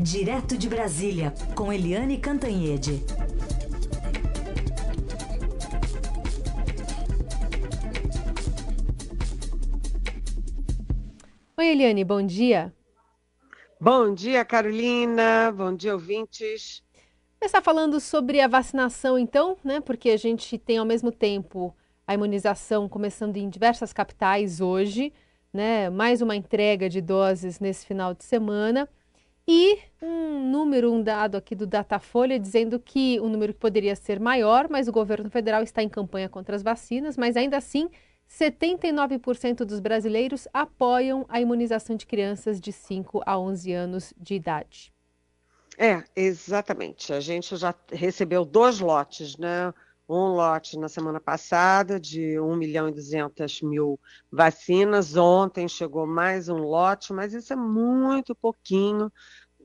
Direto de Brasília, com Eliane Cantanhede. Oi, Eliane, bom dia. Bom dia, Carolina. Bom dia, ouvintes. Começar falando sobre a vacinação, então, né? Porque a gente tem ao mesmo tempo a imunização começando em diversas capitais hoje, né? Mais uma entrega de doses nesse final de semana. E um número, um dado aqui do Datafolha dizendo que o um número que poderia ser maior, mas o governo federal está em campanha contra as vacinas, mas ainda assim 79% dos brasileiros apoiam a imunização de crianças de 5 a 11 anos de idade. É, exatamente. A gente já recebeu dois lotes, né? Um lote na semana passada de 1 milhão e 200 mil vacinas. Ontem chegou mais um lote, mas isso é muito pouquinho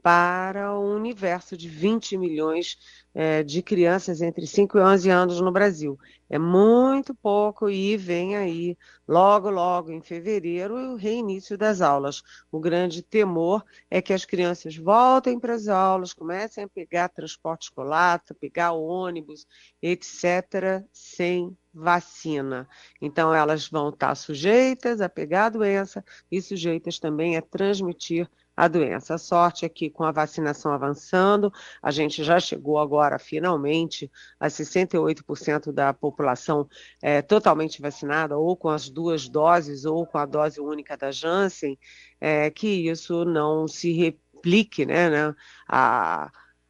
para o universo de 20 milhões é, de crianças entre 5 e 11 anos no Brasil. É muito pouco e vem aí, logo, logo, em fevereiro, o reinício das aulas. O grande temor é que as crianças voltem para as aulas, comecem a pegar transporte escolar, pegar ônibus, etc., sem vacina. Então, elas vão estar sujeitas a pegar a doença e sujeitas também a transmitir a doença. A sorte é que com a vacinação avançando, a gente já chegou agora finalmente a 68% da população é, totalmente vacinada, ou com as duas doses, ou com a dose única da Janssen, é, que isso não se replique, né, né a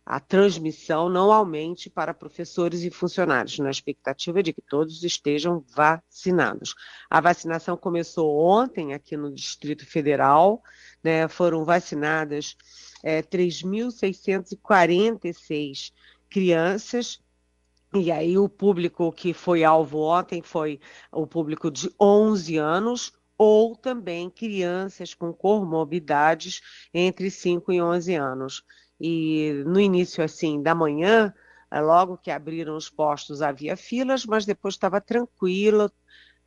a transmissão não aumente para professores e funcionários, na expectativa de que todos estejam vacinados. A vacinação começou ontem aqui no Distrito Federal, né, foram vacinadas é, 3.646 crianças. E aí o público que foi alvo ontem foi o público de 11 anos, ou também crianças com comorbidades entre 5 e 11 anos. E no início assim da manhã, logo que abriram os postos havia filas, mas depois estava tranquilo,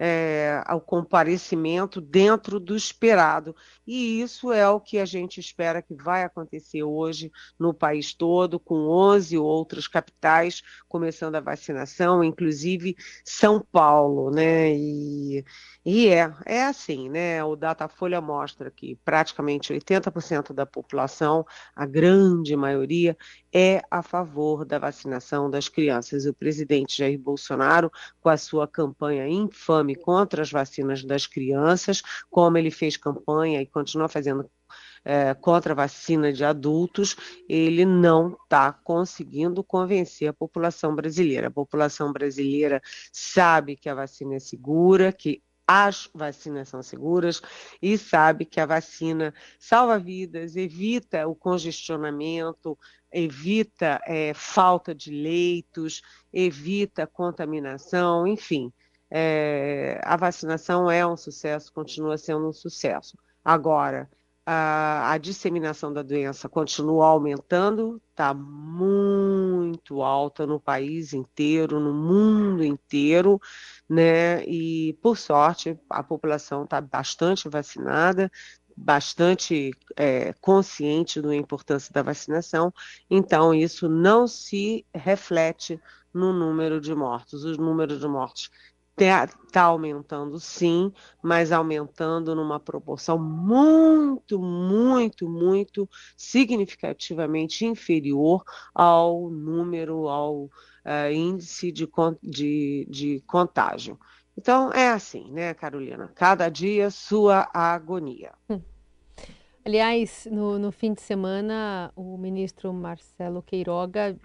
é, ao comparecimento dentro do esperado. E isso é o que a gente espera que vai acontecer hoje no país todo, com 11 outras capitais começando a vacinação, inclusive São Paulo, né? E, e é, é assim, né? O Datafolha mostra que praticamente 80% da população, a grande maioria, é a favor da vacinação das crianças. O presidente Jair Bolsonaro, com a sua campanha infame contra as vacinas das crianças, como ele fez campanha e continua fazendo é, contra a vacina de adultos, ele não está conseguindo convencer a população brasileira. A população brasileira sabe que a vacina é segura, que as vacinas são seguras e sabe que a vacina salva vidas, evita o congestionamento, evita é, falta de leitos, evita contaminação, enfim. É, a vacinação é um sucesso, continua sendo um sucesso. Agora, a, a disseminação da doença continua aumentando, está muito alta no país inteiro, no mundo inteiro, né? E por sorte a população está bastante vacinada, bastante é, consciente da importância da vacinação, então isso não se reflete no número de mortos. Os números de mortes está aumentando sim, mas aumentando numa proporção muito, muito, muito significativamente inferior ao número, ao uh, índice de, de, de contágio. Então é assim, né, Carolina? Cada dia sua agonia. Hum. Aliás, no, no fim de semana, o ministro Marcelo Queiroga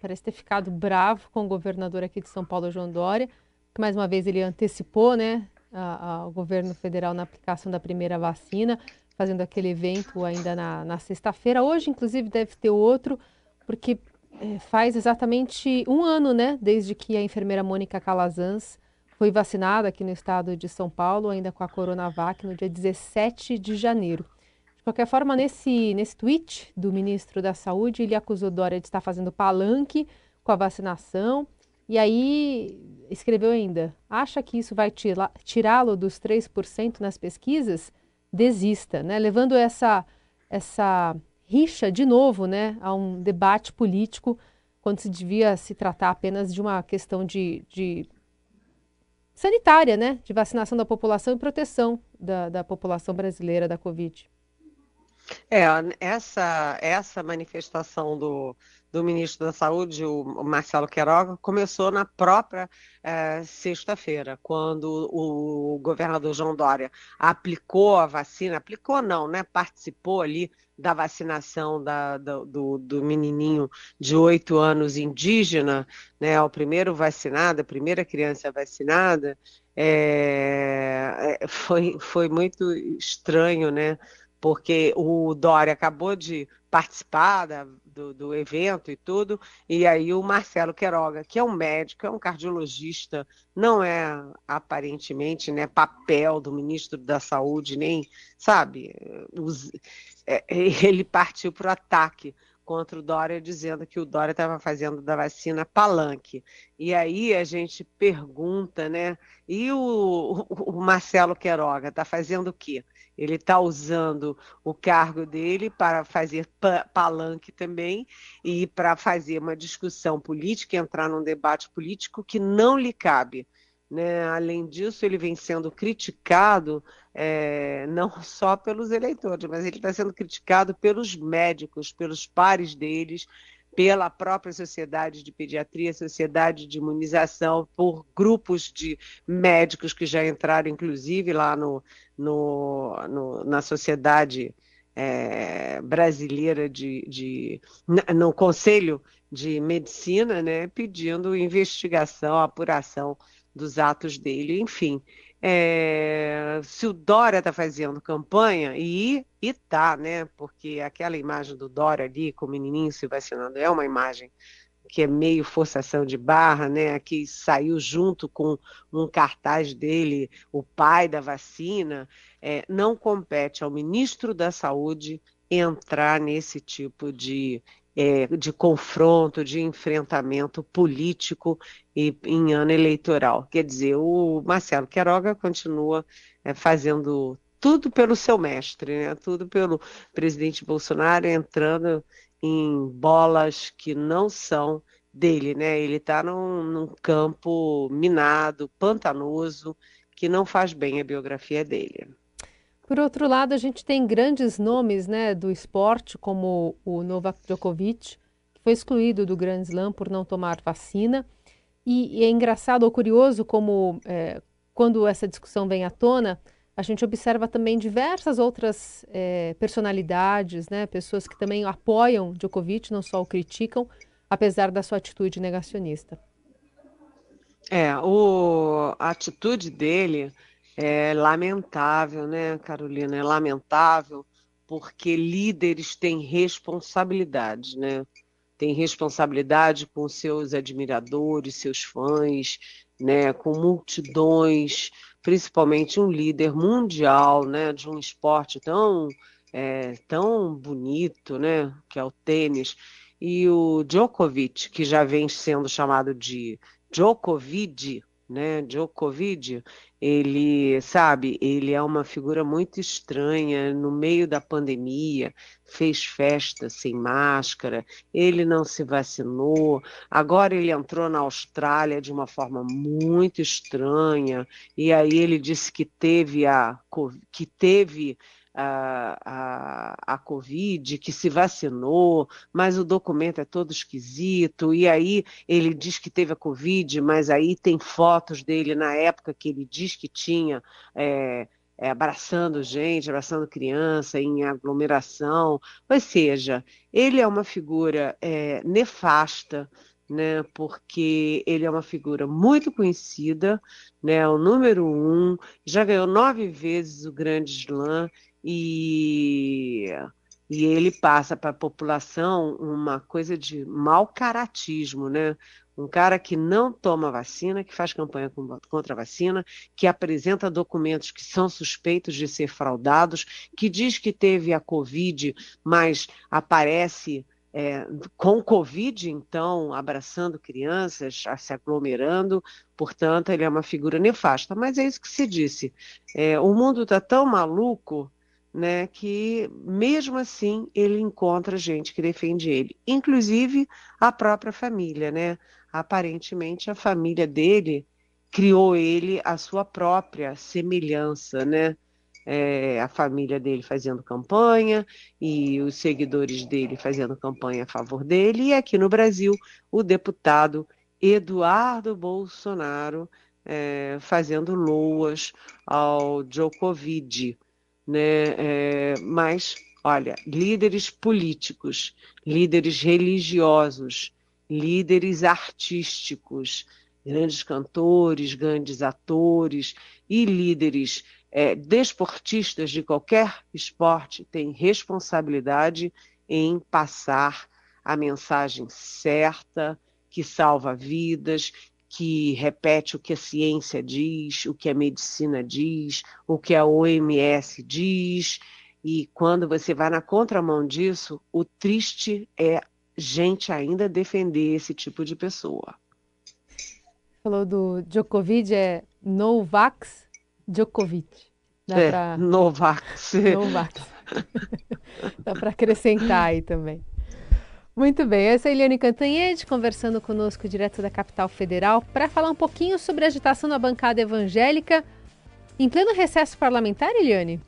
parece ter ficado bravo com o governador aqui de São Paulo, João Dória que mais uma vez ele antecipou né, ao governo federal na aplicação da primeira vacina, fazendo aquele evento ainda na, na sexta-feira. Hoje, inclusive, deve ter outro, porque é, faz exatamente um ano, né, desde que a enfermeira Mônica Calazans foi vacinada aqui no estado de São Paulo, ainda com a Coronavac, no dia 17 de janeiro. De qualquer forma, nesse, nesse tweet do ministro da Saúde, ele acusou Dória de estar fazendo palanque com a vacinação e aí escreveu ainda: acha que isso vai tirá-lo dos 3% nas pesquisas? Desista, né? Levando essa, essa rixa de novo, né, a um debate político quando se devia se tratar apenas de uma questão de, de sanitária, né, de vacinação da população e proteção da, da população brasileira da Covid. É, essa, essa manifestação do, do ministro da Saúde, o Marcelo Queiroga, começou na própria é, sexta-feira, quando o governador João Dória aplicou a vacina, aplicou não, né? Participou ali da vacinação da, do, do, menininho de oito anos indígena, né? O primeiro vacinado, a primeira criança vacinada, é foi, foi muito estranho, né? porque o Dória acabou de participar da, do, do, evento e tudo, e aí o Marcelo Queiroga, que é um médico, é um cardiologista, não é aparentemente né, papel do ministro da Saúde, nem, sabe, os, é, ele partiu para o ataque contra o Dória, dizendo que o Dória estava fazendo da vacina palanque. E aí a gente pergunta, né? E o, o Marcelo Queiroga está fazendo o quê? Ele está usando o cargo dele para fazer palanque também e para fazer uma discussão política, entrar num debate político que não lhe cabe. Né? Além disso, ele vem sendo criticado é, não só pelos eleitores, mas ele está sendo criticado pelos médicos, pelos pares deles, pela própria sociedade de pediatria, sociedade de imunização, por grupos de médicos que já entraram, inclusive, lá no, no, no na sociedade é, brasileira de, de, no Conselho de Medicina, né, pedindo investigação, apuração dos atos dele, enfim. É, se o Dória está fazendo campanha, e está, né? Porque aquela imagem do Dória ali com o menininho se vacinando é uma imagem que é meio forçação de barra, né? Que saiu junto com um cartaz dele, o pai da vacina. É, não compete ao ministro da Saúde entrar nesse tipo de é, de confronto, de enfrentamento político e, em ano eleitoral. Quer dizer, o Marcelo Queiroga continua é, fazendo tudo pelo seu mestre, né? tudo pelo presidente Bolsonaro entrando em bolas que não são dele, né? Ele está num, num, campo minado, pantanoso, que não faz bem a biografia dele. Por outro lado, a gente tem grandes nomes né, do esporte, como o Novak Djokovic, que foi excluído do Grand Slam por não tomar vacina. E, e é engraçado ou curioso como, é, quando essa discussão vem à tona, a gente observa também diversas outras é, personalidades, né, pessoas que também apoiam Djokovic, não só o criticam, apesar da sua atitude negacionista. É, o, a atitude dele é lamentável, né, Carolina? É lamentável porque líderes têm responsabilidade, né? Tem responsabilidade com seus admiradores, seus fãs, né? Com multidões, principalmente um líder mundial, né? De um esporte tão é, tão bonito, né? Que é o tênis. E o Djokovic, que já vem sendo chamado de Djokovic, né? Djokovic, ele, sabe, ele é uma figura muito estranha no meio da pandemia, fez festa sem máscara, ele não se vacinou, agora ele entrou na Austrália de uma forma muito estranha, e aí ele disse que teve a que teve a, a, a Covid, que se vacinou, mas o documento é todo esquisito, e aí ele diz que teve a Covid, mas aí tem fotos dele na época que ele diz que tinha. É, é, abraçando gente, abraçando criança, em aglomeração. Ou seja, ele é uma figura é, nefasta, né, porque ele é uma figura muito conhecida, né, o número um, já ganhou nove vezes o Grande Slam e, e ele passa para a população uma coisa de mau caratismo, né? Um cara que não toma vacina, que faz campanha contra a vacina, que apresenta documentos que são suspeitos de ser fraudados, que diz que teve a Covid, mas aparece é, com Covid, então, abraçando crianças, se aglomerando, portanto, ele é uma figura nefasta. Mas é isso que se disse. É, o mundo está tão maluco né, que mesmo assim ele encontra gente que defende ele, inclusive a própria família, né? Aparentemente a família dele criou ele a sua própria semelhança, né? É, a família dele fazendo campanha e os seguidores dele fazendo campanha a favor dele. E aqui no Brasil, o deputado Eduardo Bolsonaro é, fazendo loas ao Djokovic. Né? É, mas, olha, líderes políticos, líderes religiosos, líderes artísticos, grandes cantores, grandes atores e líderes é, desportistas de qualquer esporte têm responsabilidade em passar a mensagem certa, que salva vidas, que repete o que a ciência diz, o que a medicina diz, o que a OMS diz. E quando você vai na contramão disso, o triste é gente ainda defender esse tipo de pessoa falou do Djokovic, é Novax Djokovic. Dá é, pra... Novax. Novax. Dá para acrescentar aí também. Muito bem, essa é a Eliane Cantanhede conversando conosco direto da capital federal para falar um pouquinho sobre a agitação na bancada evangélica em pleno recesso parlamentar, Eliane?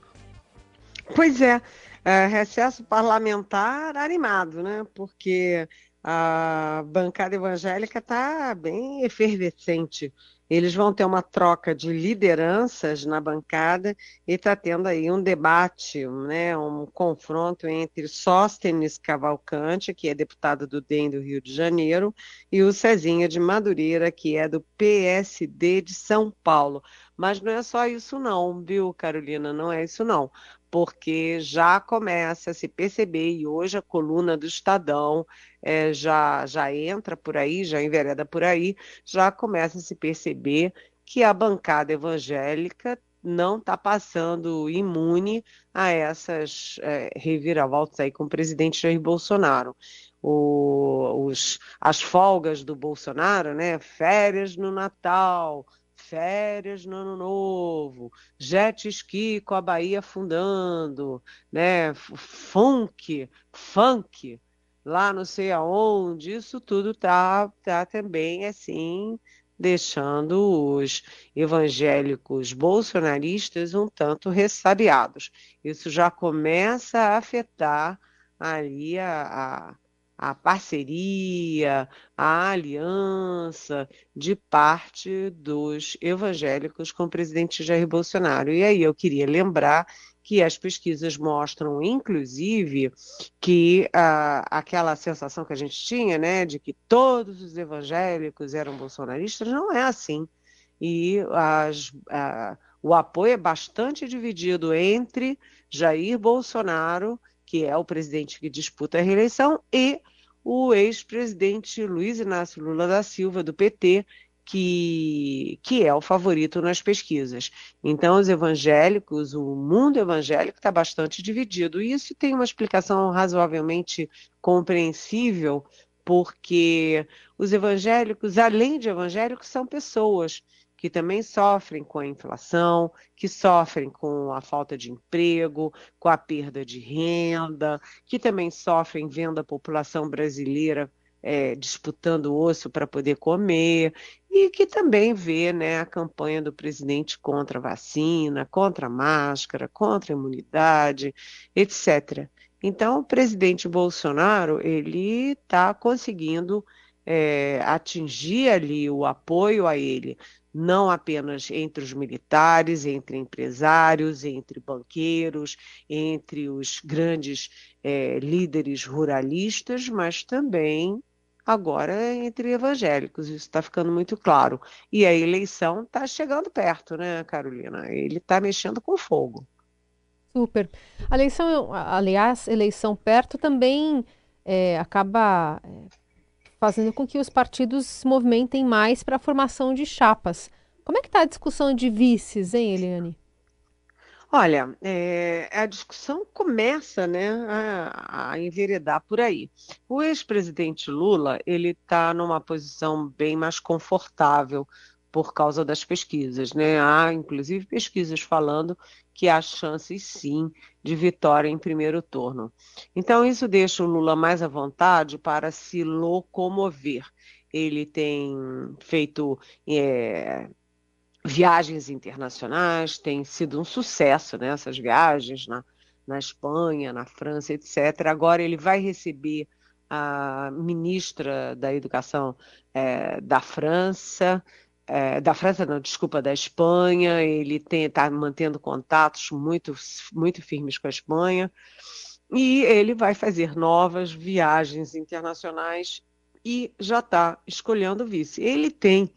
Pois é, é recesso parlamentar animado, né? Porque a bancada evangélica está bem efervescente. Eles vão ter uma troca de lideranças na bancada e está tendo aí um debate, né, um confronto entre Sóstenes Cavalcante, que é deputado do DEM do Rio de Janeiro, e o Cezinha de Madureira, que é do PSD de São Paulo. Mas não é só isso não, viu, Carolina? Não é isso não porque já começa a se perceber, e hoje a coluna do Estadão é, já, já entra por aí, já envereda por aí, já começa a se perceber que a bancada evangélica não está passando imune a essas é, reviravoltas aí com o presidente Jair Bolsonaro. O, os, as folgas do Bolsonaro, né? Férias no Natal, férias no ano novo, jet ski com a Bahia afundando, né? Funk, funk, lá não sei aonde, isso tudo tá, tá também assim deixando os evangélicos bolsonaristas um tanto ressabiados. Isso já começa a afetar ali a, a a parceria, a aliança de parte dos evangélicos com o presidente Jair Bolsonaro. E aí eu queria lembrar que as pesquisas mostram, inclusive, que ah, aquela sensação que a gente tinha, né, de que todos os evangélicos eram bolsonaristas, não é assim. E as, ah, o apoio é bastante dividido entre Jair Bolsonaro, que é o presidente que disputa a reeleição, e o ex-presidente Luiz Inácio Lula da Silva, do PT, que, que é o favorito nas pesquisas. Então, os evangélicos, o mundo evangélico está bastante dividido. E isso tem uma explicação razoavelmente compreensível, porque os evangélicos, além de evangélicos, são pessoas que também sofrem com a inflação, que sofrem com a falta de emprego, com a perda de renda, que também sofrem vendo a população brasileira é, disputando osso para poder comer, e que também vê né, a campanha do presidente contra a vacina, contra a máscara, contra a imunidade, etc. Então, o presidente Bolsonaro ele está conseguindo é, atingir ali o apoio a ele não apenas entre os militares, entre empresários, entre banqueiros, entre os grandes é, líderes ruralistas, mas também agora entre evangélicos. Isso está ficando muito claro. E a eleição está chegando perto, né, Carolina? Ele está mexendo com fogo. Super. A eleição, aliás, eleição perto também é, acaba é, fazendo com que os partidos se movimentem mais para a formação de chapas. Como é que está a discussão de vices, hein, Eliane? Olha, é, a discussão começa né, a, a enveredar por aí. O ex-presidente Lula ele está numa posição bem mais confortável por causa das pesquisas. Né? Há, inclusive, pesquisas falando que há chances sim de vitória em primeiro turno. Então, isso deixa o Lula mais à vontade para se locomover. Ele tem feito é, viagens internacionais, tem sido um sucesso nessas né, viagens na, na Espanha, na França, etc. Agora ele vai receber a ministra da Educação é, da França, é, da França, não, desculpa, da Espanha, ele está mantendo contatos muito, muito firmes com a Espanha, e ele vai fazer novas viagens internacionais e já está escolhendo vice. Ele tem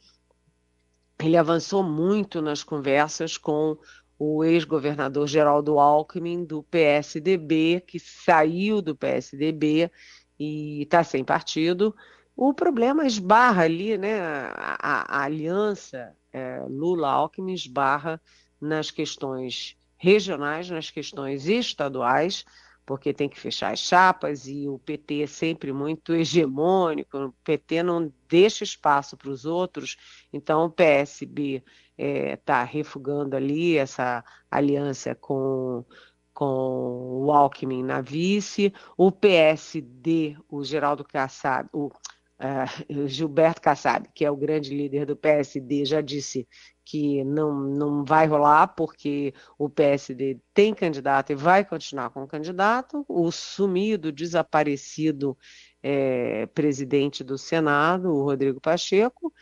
ele avançou muito nas conversas com o ex-governador Geraldo Alckmin, do PSDB, que saiu do PSDB e está sem partido. O problema esbarra ali, né? A, a, a aliança é, Lula-Alckmin esbarra nas questões regionais, nas questões estaduais, porque tem que fechar as chapas e o PT é sempre muito hegemônico, o PT não deixa espaço para os outros, então o PSB está é, tá refugando ali essa aliança com, com o Alckmin na vice, o PSD, o Geraldo Kassab, o Uh, Gilberto Kassab, que é o grande líder do PSD, já disse que não, não vai rolar porque o PSD tem candidato e vai continuar com o candidato. O sumido, desaparecido é, presidente do Senado, o Rodrigo Pacheco.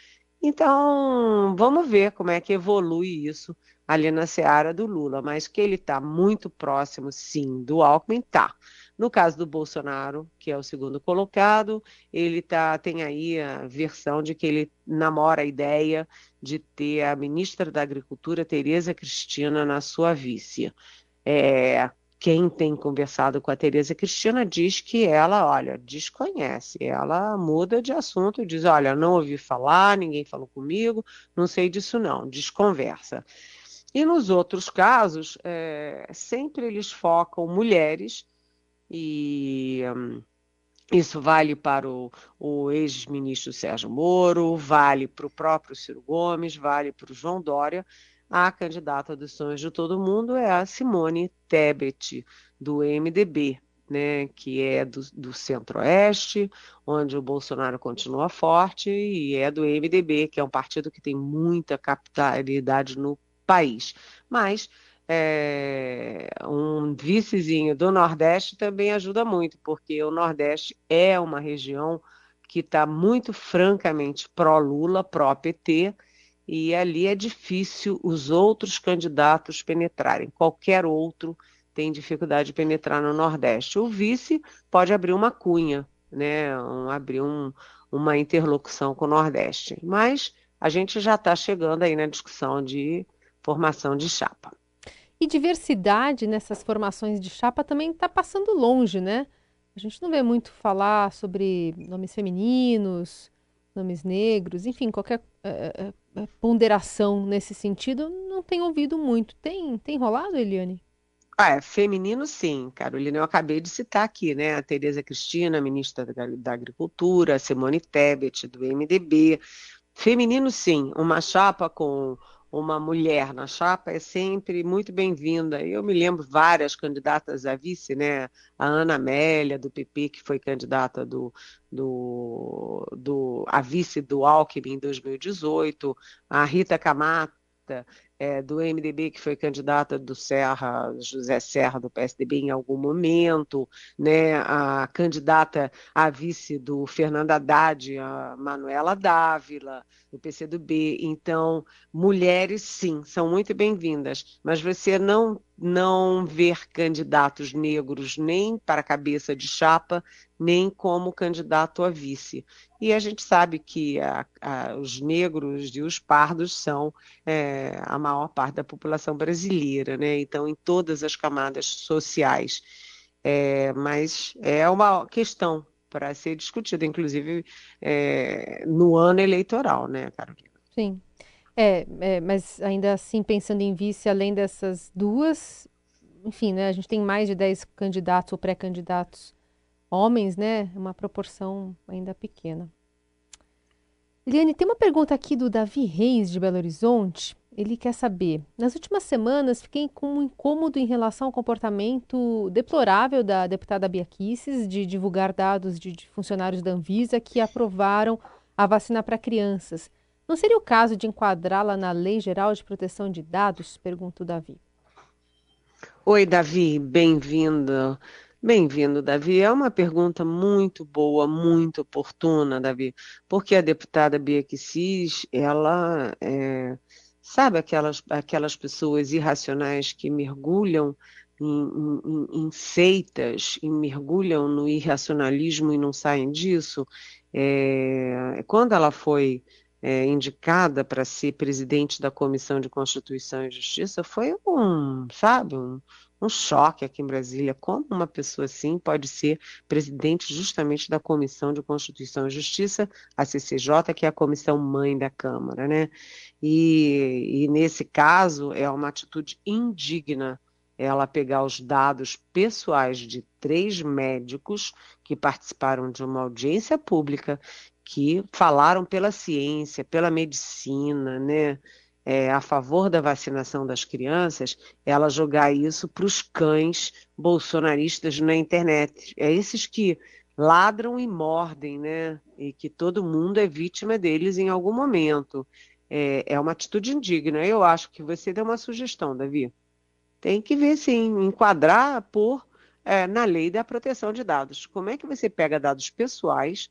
Então, vamos ver como é que evolui isso ali na seara do Lula. Mas que ele está muito próximo, sim, do Alckmin, está. No caso do Bolsonaro, que é o segundo colocado, ele tá, tem aí a versão de que ele namora a ideia de ter a ministra da Agricultura, Tereza Cristina, na sua vice. É, quem tem conversado com a Tereza Cristina diz que ela, olha, desconhece, ela muda de assunto, diz, olha, não ouvi falar, ninguém falou comigo, não sei disso não, desconversa. E nos outros casos, é, sempre eles focam mulheres e um, isso vale para o, o ex-ministro Sérgio Moro, vale para o próprio Ciro Gomes, vale para o João Dória. A candidata dos sonhos de todo mundo é a Simone Tebet, do MDB, né, que é do, do Centro-Oeste, onde o Bolsonaro continua forte, e é do MDB, que é um partido que tem muita capitalidade no país. Mas é, um vicezinho do Nordeste também ajuda muito, porque o Nordeste é uma região que está muito francamente pró-Lula, pró-PT, e ali é difícil os outros candidatos penetrarem. Qualquer outro tem dificuldade de penetrar no Nordeste. O vice pode abrir uma cunha, né? Um, abrir um, uma interlocução com o Nordeste. Mas a gente já está chegando aí na discussão de formação de chapa. E diversidade nessas formações de chapa também está passando longe, né? A gente não vê muito falar sobre nomes femininos, nomes negros, enfim, qualquer é, é, ponderação nesse sentido, não tem ouvido muito. Tem, tem rolado, Eliane? Ah, é, feminino sim, Carolina. Eu acabei de citar aqui, né? A Tereza Cristina, ministra da, da Agricultura, Simone Tebet, do MDB. Feminino sim, uma chapa com uma mulher na chapa é sempre muito bem-vinda. Eu me lembro várias candidatas a vice, né? A Ana Amélia, do PP, que foi candidata do, do, do, a vice do Alckmin em 2018, a Rita Camata, é, do MDB, que foi candidata do Serra, José Serra, do PSDB, em algum momento, né, a candidata a vice do Fernando Haddad, a Manuela Dávila, do PCdoB. Então, mulheres, sim, são muito bem-vindas, mas você não não ver candidatos negros nem para cabeça de chapa, nem como candidato a vice. E a gente sabe que a, a, os negros e os pardos são é, a parte da população brasileira, né? Então, em todas as camadas sociais. É, mas é uma questão para ser discutida, inclusive é, no ano eleitoral, né, Carolina? Sim. É, é, mas ainda assim, pensando em vice, além dessas duas, enfim, né, a gente tem mais de 10 candidatos ou pré-candidatos homens, né? Uma proporção ainda pequena. Eliane, tem uma pergunta aqui do Davi Reis, de Belo Horizonte. Ele quer saber. Nas últimas semanas, fiquei com um incômodo em relação ao comportamento deplorável da deputada Bia Kicis de divulgar dados de, funcionários da Anvisa que aprovaram a vacina para crianças. Não seria o caso de enquadrá-la na Lei Geral de Proteção de Dados? Pergunta o Davi. Oi, Davi, bem-vindo. Bem-vindo, Davi. É uma pergunta muito boa, muito oportuna, Davi, porque a deputada Bia Kicis, ela é, sabe aquelas, aquelas pessoas irracionais que mergulham em, em, em, seitas e mergulham no irracionalismo e não saem disso. É, quando ela foi é, indicada para ser presidente da Comissão de Constituição e Justiça, foi um, sabe, um, um choque aqui em Brasília. Como uma pessoa assim pode ser presidente justamente da Comissão de Constituição e Justiça, a CCJ, que é a comissão mãe da Câmara, né? E, e nesse caso é uma atitude indigna ela pegar os dados pessoais de três médicos que participaram de uma audiência pública, que falaram pela ciência, pela medicina, né? É, a favor da vacinação das crianças, ela jogar isso para os cães bolsonaristas na internet. É esses que ladram e mordem, né? E que todo mundo é vítima deles em algum momento. É, é uma atitude indigna. Eu acho que você deu uma sugestão, Davi. Tem que ver, sim, enquadrar por é, na lei da proteção de dados. Como é que você pega dados pessoais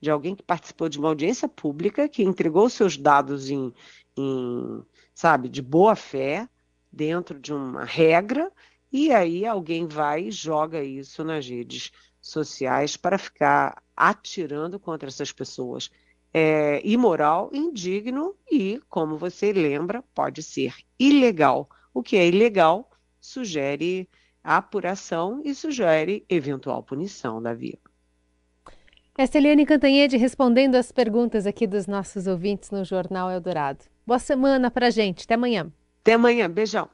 de alguém que participou de uma audiência pública, que entregou seus dados em, em, sabe, de boa fé, dentro de uma regra, e aí alguém vai e joga isso nas redes sociais para ficar atirando contra essas pessoas. É imoral, indigno e, como você lembra, pode ser ilegal. O que é ilegal sugere apuração e sugere eventual punição, Davi. Esta é Cantanhede respondendo as perguntas aqui dos nossos ouvintes no Jornal Eldorado. Boa semana pra gente. Até amanhã. Até amanhã. Beijão.